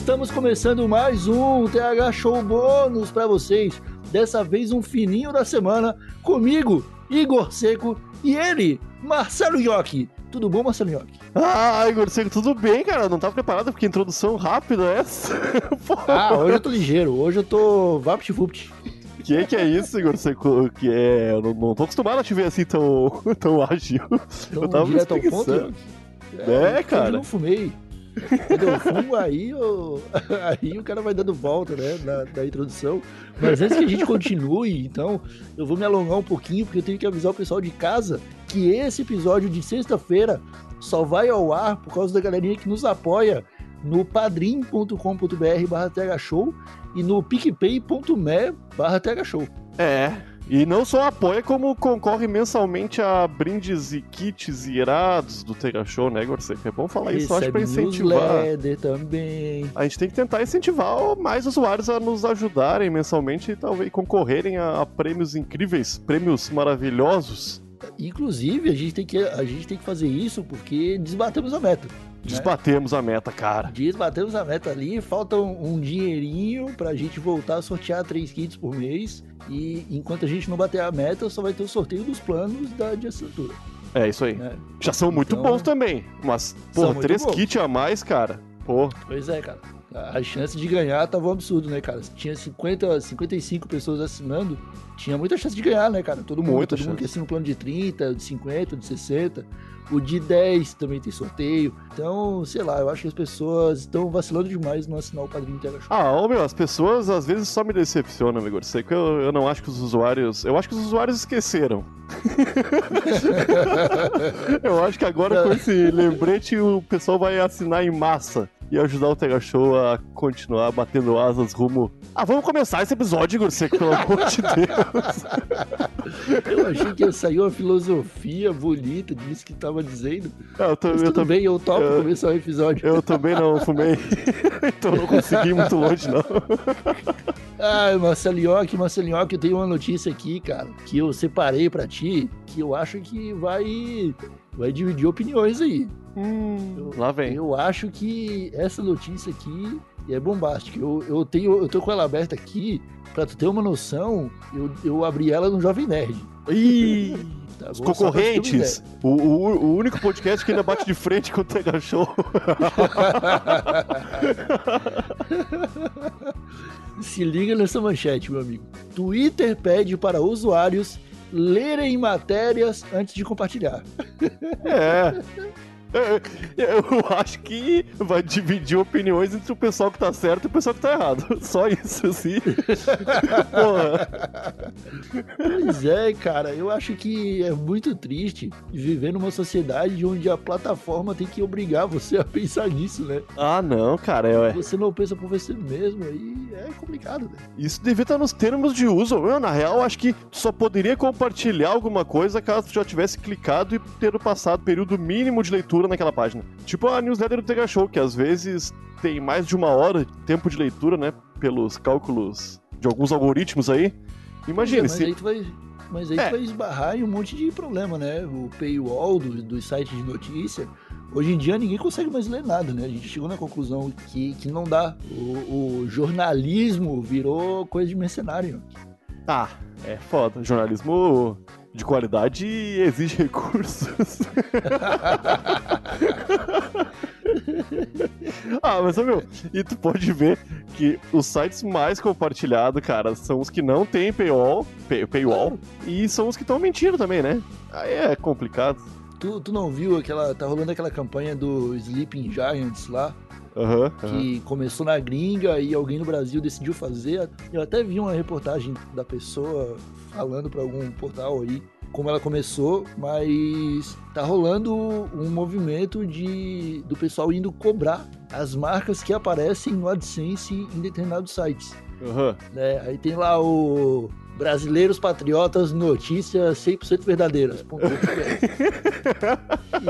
Estamos começando mais um TH Show bônus para vocês. Dessa vez um fininho da semana comigo, Igor Seco, e ele, Marcelo Iocchi. Tudo bom, Marcelo Iocchi? Ah, Igor Seco, tudo bem, cara? Não tava preparado porque introdução rápida é essa. ah, hoje eu tô ligeiro, hoje eu tô vapt-vupt. Que que é isso, Igor Seco? Que é... Eu não, não tô acostumado a te ver assim tão, tão ágil. Então, eu tava direto ao ponto? É, é cara. Eu não fumei. Fumo, aí, eu... aí o cara vai dando volta, né, na, na, introdução. Mas antes que a gente continue, então, eu vou me alongar um pouquinho, porque eu tenho que avisar o pessoal de casa que esse episódio de sexta-feira só vai ao ar por causa da galerinha que nos apoia no padrim.com.br barra show e no picpay.me barra show. É, e não só apoia, como concorre mensalmente a brindes e kits irados do Tega Show, né, Gorseco? É bom falar isso, acho, pra incentivar. também. A gente tem que tentar incentivar mais usuários a nos ajudarem mensalmente e talvez concorrerem a, a prêmios incríveis, prêmios maravilhosos. Inclusive, a gente tem que, a gente tem que fazer isso porque desbatemos a meta. Desbatemos né? a meta, cara. Desbatemos a meta ali, falta um, um dinheirinho pra gente voltar a sortear três kits por mês. E enquanto a gente não bater a meta, só vai ter o sorteio dos planos da de assinatura. É isso aí. É. Já são muito então, bons também. Mas, pô, três kits a mais, cara. Pô. Pois é, cara. A chance de ganhar tava um absurdo, né, cara? Tinha 50, 55 pessoas assinando, tinha muita chance de ganhar, né, cara? Todo mundo, muita todo chance. mundo que assina um plano de 30, de 50, de 60. O de 10 também tem sorteio. Então, sei lá, eu acho que as pessoas estão vacilando demais no assinar o padrinho Integra Show. Ah, ô meu, as pessoas às vezes só me decepcionam, Igor. Sei que eu, eu não acho que os usuários. Eu acho que os usuários esqueceram. eu acho que agora com esse lembrete o pessoal vai assinar em massa e ajudar o Tega Show a continuar batendo asas rumo. Ah, vamos começar esse episódio, Igor Seco, pelo amor de Deus. Eu achei que ia sair uma filosofia bonita disso que tava dizendo. Ah, eu, tô, eu também, eu topo eu, começar o episódio. Eu também não fumei, então não consegui ir muito longe, não. Ah, Marcelinhoque, Marcelinhoque, eu tenho uma notícia aqui, cara, que eu separei para ti, que eu acho que vai vai dividir opiniões aí. Hum, eu, lá vem. Eu acho que essa notícia aqui é bombástica. Eu, eu, tenho, eu tô com ela aberta aqui, pra tu ter uma noção, eu, eu abri ela no Jovem Nerd. Ih! Tá Os concorrentes. O, o, o, único podcast que ainda bate de frente com o Tega Show. Se liga nessa manchete, meu amigo. Twitter pede para usuários lerem matérias antes de compartilhar. É. Eu acho que vai dividir opiniões entre o pessoal que tá certo e o pessoal que tá errado. Só isso, assim. Porra. Pois é, cara. Eu acho que é muito triste viver numa sociedade onde a plataforma tem que obrigar você a pensar nisso, né? Ah, não, cara. É... Você não pensa por você mesmo, aí é complicado, né? Isso devia estar nos termos de uso. Eu, na real, acho que só poderia compartilhar alguma coisa caso já tivesse clicado e ter passado período mínimo de leitura naquela página. Tipo a newsletter do Tega Show, que às vezes tem mais de uma hora de tempo de leitura, né? Pelos cálculos de alguns algoritmos aí. Imagina, é, mas se... Aí tu vai, mas aí é. vai esbarrar em um monte de problema, né? O paywall dos do sites de notícia. Hoje em dia ninguém consegue mais ler nada, né? A gente chegou na conclusão que, que não dá. O, o jornalismo virou coisa de mercenário. Ah, é foda. Jornalismo de qualidade exige recursos. ah, mas, meu, e tu pode ver que os sites mais compartilhados, cara, são os que não tem paywall, pay, paywall e são os que estão mentindo também, né? Aí é complicado. Tu, tu não viu aquela. Tá rolando aquela campanha do Sleeping Giants lá? Uhum, que uhum. começou na gringa e alguém no Brasil decidiu fazer. Eu até vi uma reportagem da pessoa falando para algum portal aí como ela começou, mas tá rolando um movimento de do pessoal indo cobrar as marcas que aparecem no AdSense em determinados sites. Uhum. Né? Aí tem lá o Brasileiros Patriotas Notícias 100% Verdadeiras.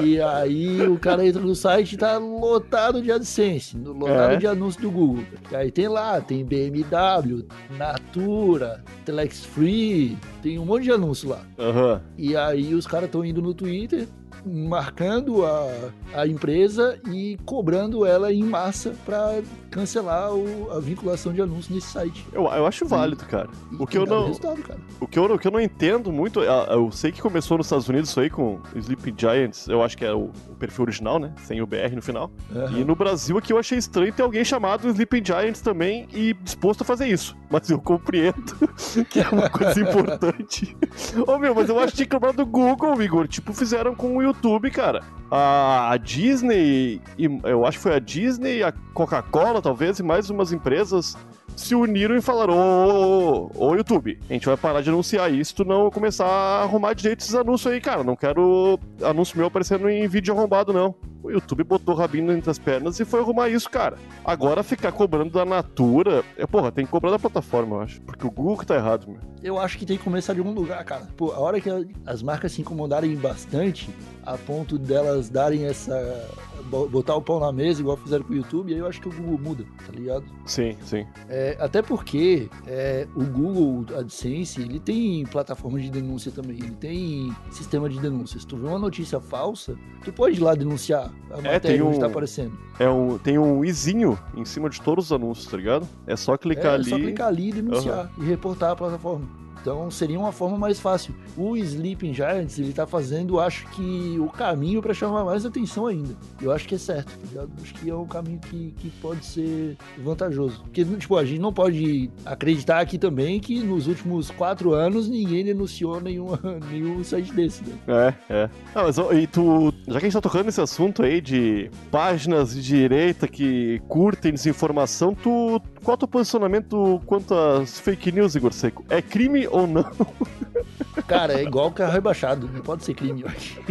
e aí o cara entra no site e tá lotado de AdSense, lotado é. de anúncios do Google. E aí tem lá, tem BMW, Natura, Telex Free, tem um monte de anúncio lá. Uhum. E aí os caras estão indo no Twitter marcando a, a empresa e cobrando ela em massa para cancelar o, a vinculação de anúncios nesse site. Eu, eu acho válido, cara. O que eu não-. O que, eu, o que eu não entendo muito, é- eu sei que começou nos Estados Unidos isso aí com Sleeping Giants, eu acho que é o, o perfil original, né? Sem o BR no final. Aham. E no Brasil aqui eu achei estranho ter alguém chamado Sleeping Giants também e disposto a fazer isso. Mas eu compreendo que é uma coisa importante. Ô meu, mas eu acho que tinha que do Google, Igor. Tipo, fizeram com YouTube, cara. A, a Disney, e eu acho que foi a Disney, a Coca-Cola, talvez, e mais umas empresas se uniram e falaram: Ô, ô, ô, YouTube, a gente vai parar de anunciar isso, tu não começar a arrumar direito esses anúncios aí, cara. Não quero anúncio meu aparecendo em vídeo arrombado, não. O YouTube botou o rabinho entre as pernas e foi arrumar isso, cara. Agora ficar cobrando da Natura. É, porra, tem que cobrar da plataforma, eu acho. Porque o Google que tá errado, meu. Eu acho que tem que começar de algum lugar, cara. Pô, a hora que as marcas se incomodarem bastante, a ponto delas darem essa. Bo- botar o pau na mesa, igual fizeram com o YouTube, aí eu acho que o Google muda, tá ligado? Sim, sim. É, até porque é, o Google AdSense, ele tem plataforma de denúncia também, ele tem sistema de denúncia. Se tu vê uma notícia falsa, tu pode ir lá denunciar a matéria É, onde um- tá aparecendo. É um, tem um izinho em cima de todos os anúncios, tá ligado? É só clicar é, ali. só clicar ali e denunciar e reportar a plataforma. Então seria uma forma mais fácil. O Sleeping Giants, ele tá fazendo, acho que, o caminho para chamar mais atenção ainda. Eu acho que é certo, tá ligado? Acho que é um caminho que, que pode ser vantajoso. Porque, tipo, a gente não pode acreditar aqui também que nos últimos quatro anos ninguém denunciou nenhuma, nenhum site desse, né? É, é. Ah, mas e tu, já que a gente tá tocando nesse assunto aí de páginas de direita que curtem desinformação, tu, qual é o teu posicionamento quanto às fake news, Igor Seco? É crime ou não? Cara, é igual carro rebaixado, não pode ser crime, eu acho.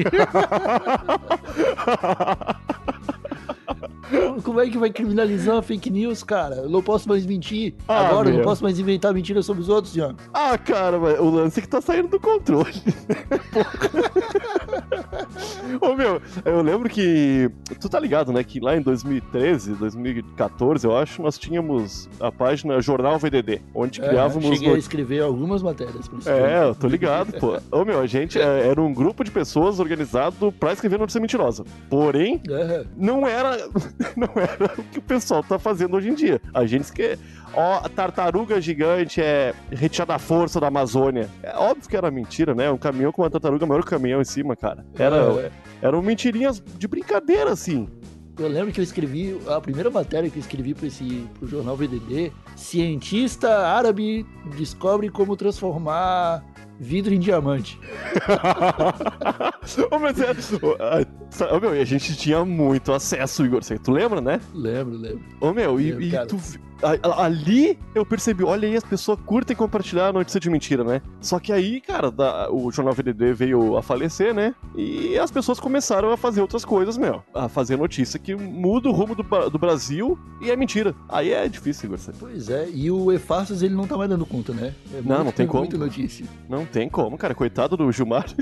Como é que vai criminalizar uma fake news, cara? Eu não posso mais mentir. Ah, Agora eu não posso mais inventar mentiras sobre os outros, Jean. ah, cara, o lance é que tá saindo do controle. Ô meu, eu lembro que. Tu tá ligado, né? Que lá em 2013, 2014, eu acho, nós tínhamos a página Jornal VDD, onde criávamos. É, Cheguei a not- escrever algumas matérias. isso É, eu tô ligado, pô. Ô meu, a gente é, era um grupo de pessoas organizado pra escrever notícia mentirosa. Porém, não era, não era o que o pessoal tá fazendo hoje em dia. A gente que ó, a tartaruga gigante é retirada à força da Amazônia. É óbvio que era mentira, né? Um caminhão com uma tartaruga maior que o caminhão em cima, cara. Era, É. eram mentirinhas de brincadeira, assim. Eu lembro que eu escrevi, a primeira matéria que eu escrevi para esse pro jornal VDD, cientista árabe descobre como transformar vidro em diamante. Ô, mas é, ah, meu, e a gente tinha muito acesso, Igor. Tu lembra, né? Lembro, lembro. Ô meu, e, Meu, e cara. tu. A- Ali eu percebi, olha aí, as pessoas curtem compartilhar a notícia de mentira, né? Só que aí, cara, da- o jornal VDD veio a falecer, né? E as pessoas começaram a fazer outras coisas, meu. A fazer notícia que muda o rumo do, do Brasil e é mentira. Aí é difícil, você- Pois é, e o E-Farsas ele não tá mais dando conta, né? É Não, não tem como. Notícia. Não tem como, cara. Coitado do Gilmar.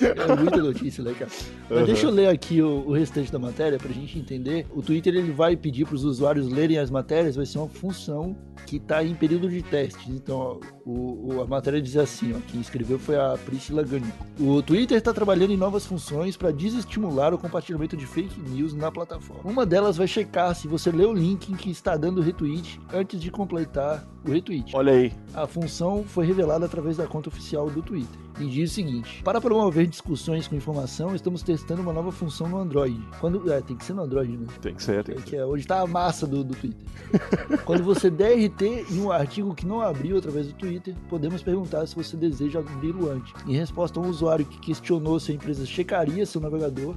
É muita notícia, né, cara? Mas Aham. deixa eu ler aqui o, o restante da matéria pra gente entender. O Twitter ele vai pedir pros usuários lerem as matérias, vai ser uma função que tá em período de testes. Então, o- a matéria diz assim, ó, quem escreveu foi a Priscila Gani. O Twitter está trabalhando em novas funções para desestimular o compartilhamento de fake news na plataforma. Uma delas vai checar se você leu o link em que está dando retweet antes de completar o retweet. Olha aí. A função foi revelada através da conta oficial do Twitter e diz o seguinte: Para promover discussões com informação, estamos testando uma nova função no Android. Quando é, tem que ser no Android, né? Tem que ser, tem que ser. Que é onde está a massa do, do Twitter. Quando você der RT em um artigo que não abriu através do Twitter, podemos perguntar se você deseja abri-lo antes. Em resposta a um usuário que questionou se a empresa checaria seu navegador,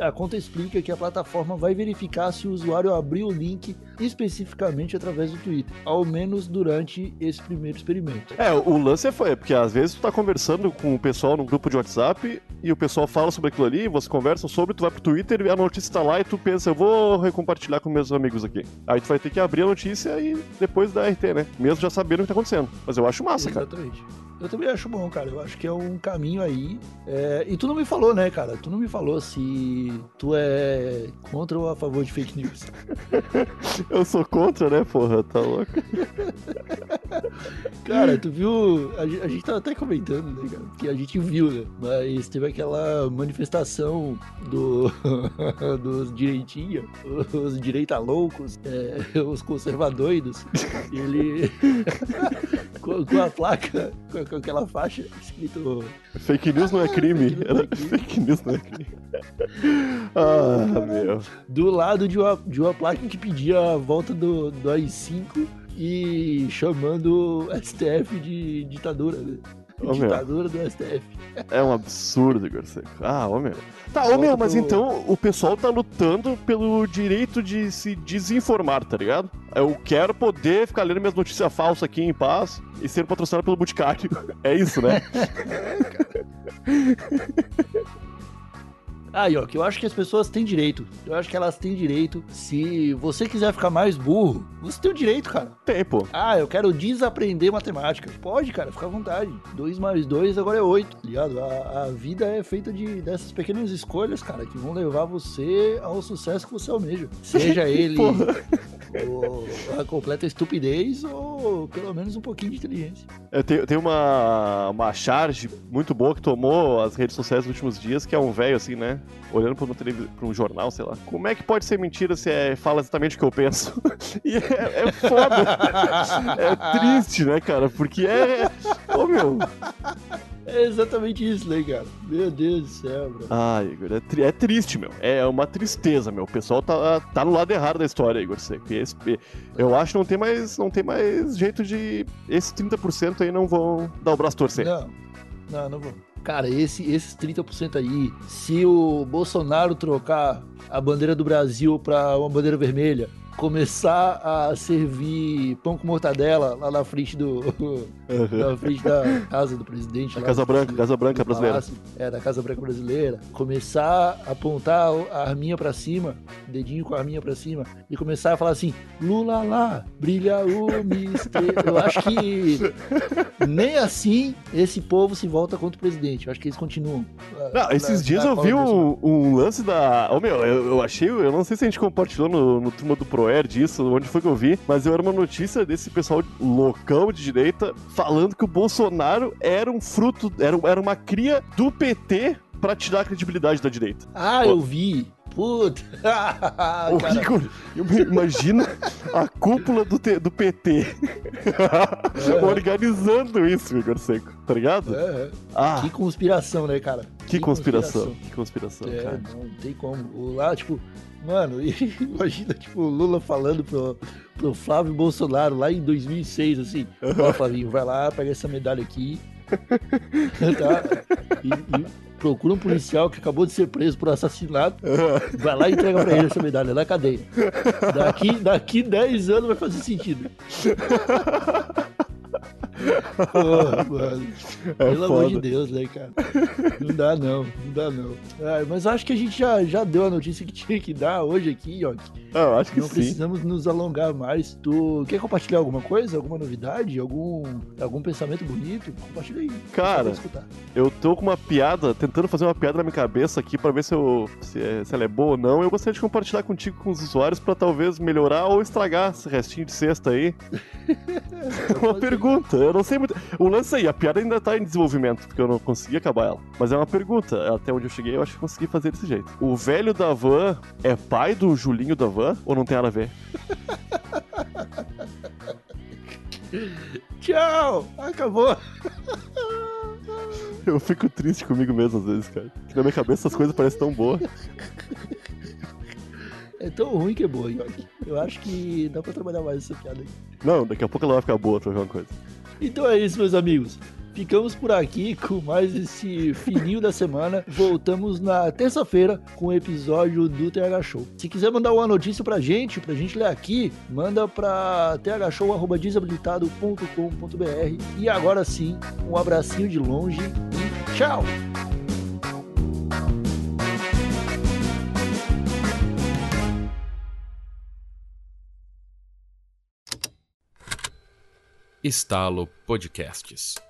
a conta explica que a plataforma vai verificar se o usuário abriu o link especificamente através do Twitter, ao menos durante esse primeiro experimento. É, o lance foi, porque às vezes tu tá conversando com o pessoal num grupo de WhatsApp e o pessoal fala sobre aquilo ali, vocês conversam sobre, tu vai pro Twitter e a notícia tá lá e tu pensa, eu vou recompartilhar com meus amigos aqui. Aí tu vai ter que abrir a notícia e depois dar RT, né? Mesmo já sabendo o que tá acontecendo. Mas eu acho massa, cara. Exatamente. Eu também acho bom, cara. Eu acho que é um caminho aí. É, E tu não me falou, né, cara? Tu não me falou se tu é contra ou a favor de fake news. Eu sou contra, né, porra? Tá louco. Cara, tu viu. A gente, a gente tava até comentando, né, cara? Que a gente viu, né? Mas teve aquela manifestação do, dos direitinhos, os direita loucos, é, os conservadoidos. Ele. Com, com a placa, com, com aquela faixa escrito. Fake news não é crime. fake news não é Era- Fake news não é crime. Ah, meu. Do lado de uma, de uma placa que pedia a volta do, do AI-5 e chamando o STF de ditadura, né? Ô, ditadura do STF. É um absurdo, Igor Seco. Ah, ô meu. Tá, ô meu, mas então o pessoal tá lutando pelo direito de se desinformar, tá ligado? Eu quero poder ficar lendo minhas notícias falsas aqui em paz e ser patrocinado pelo Boticário. É isso, né? ó, que eu acho que as pessoas têm direito. Eu acho que elas têm direito. Se você quiser ficar mais burro, você tem o direito, cara. Tem, pô. Ah, eu quero desaprender matemática. Pode, cara, fica à vontade. 2 mais 2 agora é 8, tá ligado? A, a vida é feita de, dessas pequenas escolhas, cara, que vão levar você ao sucesso que você almeja. Seja ele Porra. o- a completa estupidez ou pelo menos um pouquinho de inteligência. Eu tenho, tenho uma, uma charge muito boa que tomou as redes sociais nos últimos dias, que é um velho assim, né? Olhando pra, pra um jornal, sei lá. Como é que pode ser mentira se é, fala exatamente o que eu penso? e é, é foda. é triste, né, cara? Porque é. Ô, meu. É exatamente isso, né, cara? Meu Deus do céu, bro. Ah, Igor, é, tri- é triste, meu. É uma tristeza, meu. O pessoal tá, tá no lado errado da história, Igor eu acho que não tem mais, não tem mais jeito de. Esses 30% aí não vão dar o braço torcer. Não, não, não vou. Cara, esse, esses 30% aí, se o Bolsonaro trocar a bandeira do Brasil pra uma bandeira vermelha, começar a servir pão com mortadela lá na frente do. Aham. na frente da casa do presidente. A lá, Casa do- Branca, Casa Branca do brasileira. palácio, é, da Casa Branca brasileira. Começar a apontar a arminha pra cima, dedinho com a arminha pra cima, e começar a falar assim: Lula lá, brilha o mistério. Eu acho que nem assim esse povo se volta contra o presidente. Eu acho que eles continuam. ah, Não, esses na- dias na eu vi do um, um lance da. Ô meu, eu, eu achei. Eu não sei se a gente compartilhou no, no turma do Proer disso, onde foi que eu vi, mas eu era uma notícia desse pessoal loucão de direita falando que o Bolsonaro era um fruto, era, era uma cria do PT pra tirar a credibilidade da direita. Ah, eu vi. Puta. Igor, imagina a cúpula do, T- do PT organizando isso, Igor Seco, tá ligado? é, é. Ah, Que conspiração, né, cara? que conspiração, que conspiração, É, cara. não, não tem como. Lá, tipo, mano, imagina, tipo, o Lula falando pro, pro Flávio Bolsonaro lá em 2006, assim, ó, Flavinho, vai lá, pega essa medalha aqui, tá? E, e procura um policial que acabou de ser preso por assassinato, vai lá e entrega pra ele essa medalha na cadeia. Daqui, daqui 10 anos vai fazer sentido. Porra, mano. É Pelo amor de foda. Deus, né, cara? Não dá não, não dá não. Ah, mas acho que a gente já, já deu a notícia que tinha que dar hoje aqui, ó. Ah, eu acho que Não sim. precisamos nos alongar mais. Tu quer compartilhar alguma coisa? Alguma novidade? Algum, algum pensamento bonito? Compartilha aí. Cara. Eu tô com uma piada, tentando fazer uma piada na minha cabeça aqui pra ver se, eu, se, é- se ela é boa ou não. Eu gostaria de compartilhar contigo com os usuários pra talvez melhorar ou estragar esse restinho de cesta aí. uma pergunta, eu não sei muito. O lance aí, a piada ainda tá em desenvolvimento, porque eu não consegui acabar ela. Mas é uma pergunta, até onde eu cheguei, eu acho que consegui fazer desse jeito. O velho da van é pai do Julinho da van ou não tem nada a ver? Tchau! Acabou! Eu fico triste comigo mesmo às vezes, cara. Que na minha cabeça as coisas parecem tão boas. É tão ruim que é boa, York. Eu acho que dá pra trabalhar mais essa piada aí. Não, daqui a pouco ela vai ficar boa, pra alguma coisa. Então é isso, meus amigos. Ficamos por aqui com mais esse fininho da semana. Voltamos na terça-feira com o episódio do TH Show. Se quiser mandar uma notícia pra gente, pra gente ler aqui, manda pra thshow.desabilitado.com.br. E agora sim, um abracinho de longe e tchau! Estalo Podcasts.